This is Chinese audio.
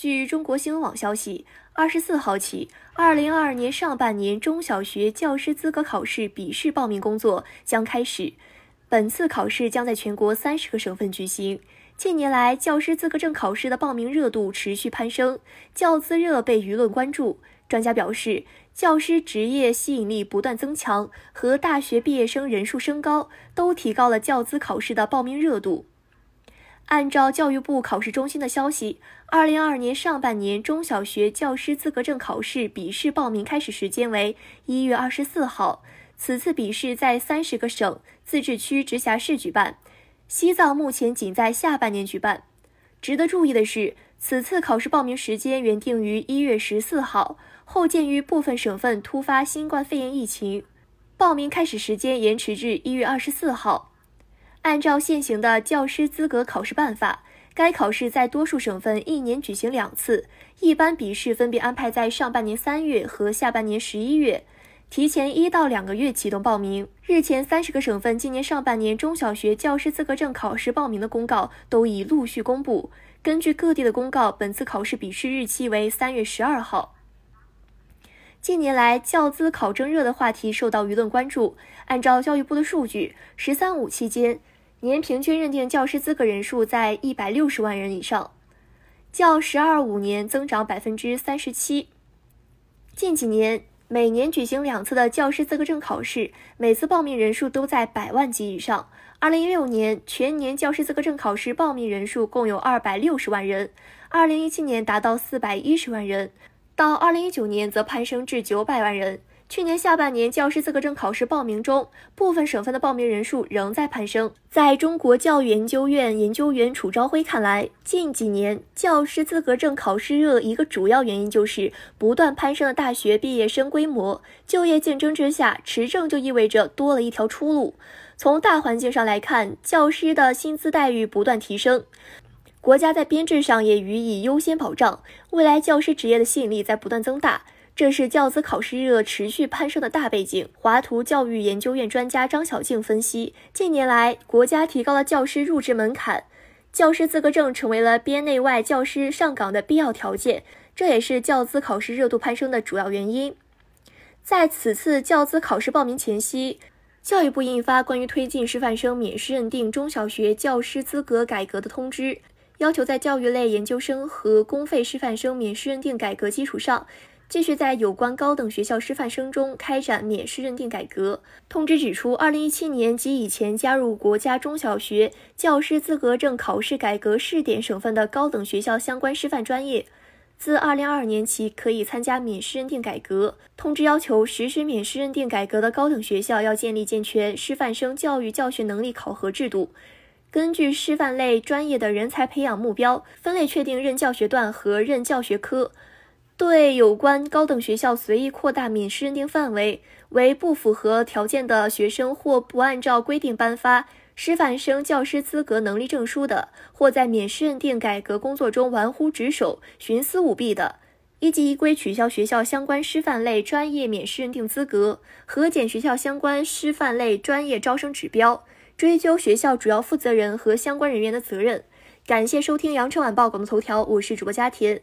据中国新闻网消息，二十四号起，二零二二年上半年中小学教师资格考试笔试报名工作将开始。本次考试将在全国三十个省份举行。近年来，教师资格证考试的报名热度持续攀升，教资热被舆论关注。专家表示，教师职业吸引力不断增强和大学毕业生人数升高，都提高了教资考试的报名热度。按照教育部考试中心的消息，二零二二年上半年中小学教师资格证考试笔试报名开始时间为一月二十四号。此次笔试在三十个省、自治区、直辖市举办，西藏目前仅在下半年举办。值得注意的是，此次考试报名时间原定于一月十四号，后鉴于部分省份突发新冠肺炎疫情，报名开始时间延迟至一月二十四号。按照现行的教师资格考试办法，该考试在多数省份一年举行两次，一般笔试分别安排在上半年三月和下半年十一月，提前一到两个月启动报名。日前，三十个省份今年上半年中小学教师资格证考试报名的公告都已陆续公布。根据各地的公告，本次考试笔试日期为三月十二号。近年来，教资考证热的话题受到舆论关注。按照教育部的数据，“十三五”期间，年平均认定教师资格人数在一百六十万人以上，较“十二五”年增长百分之三十七。近几年，每年举行两次的教师资格证考试，每次报名人数都在百万级以上。二零一六年全年教师资格证考试报名人数共有二百六十万人，二零一七年达到四百一十万人。到二零一九年，则攀升至九百万人。去年下半年，教师资格证考试报名中，部分省份的报名人数仍在攀升。在中国教育研究院研究员楚朝辉看来，近几年教师资格证考试热一个主要原因就是不断攀升的大学毕业生规模。就业竞争之下，持证就意味着多了一条出路。从大环境上来看，教师的薪资待遇不断提升。国家在编制上也予以优先保障，未来教师职业的吸引力在不断增大，这是教资考试热持续攀升的大背景。华图教育研究院专家张小静分析，近年来国家提高了教师入职门槛，教师资格证成为了编内外教师上岗的必要条件，这也是教资考试热度攀升的主要原因。在此次教资考试报名前夕。教育部印发关于推进师范生免试认定中小学教师资格改革的通知。要求在教育类研究生和公费师范生免试认定改革基础上，继续在有关高等学校师范生中开展免试认定改革。通知指出，二零一七年及以前加入国家中小学教师资格证考试改革试点省份的高等学校相关师范专业，自二零二二年起可以参加免试认定改革。通知要求，实施免试认定改革的高等学校要建立健全师范生教育教学能力考核制度。根据师范类专业的人才培养目标，分类确定任教学段和任教学科。对有关高等学校随意扩大免试认定范围，为不符合条件的学生或不按照规定颁发师范生教师资格能力证书的，或在免试认定改革工作中玩忽职守、徇私舞弊的，依纪依规取消学校相关师范类专业免试认定资格，核减学校相关师范类专业招生指标。追究学校主要负责人和相关人员的责任。感谢收听羊城晚报广东头条，我是主播佳田。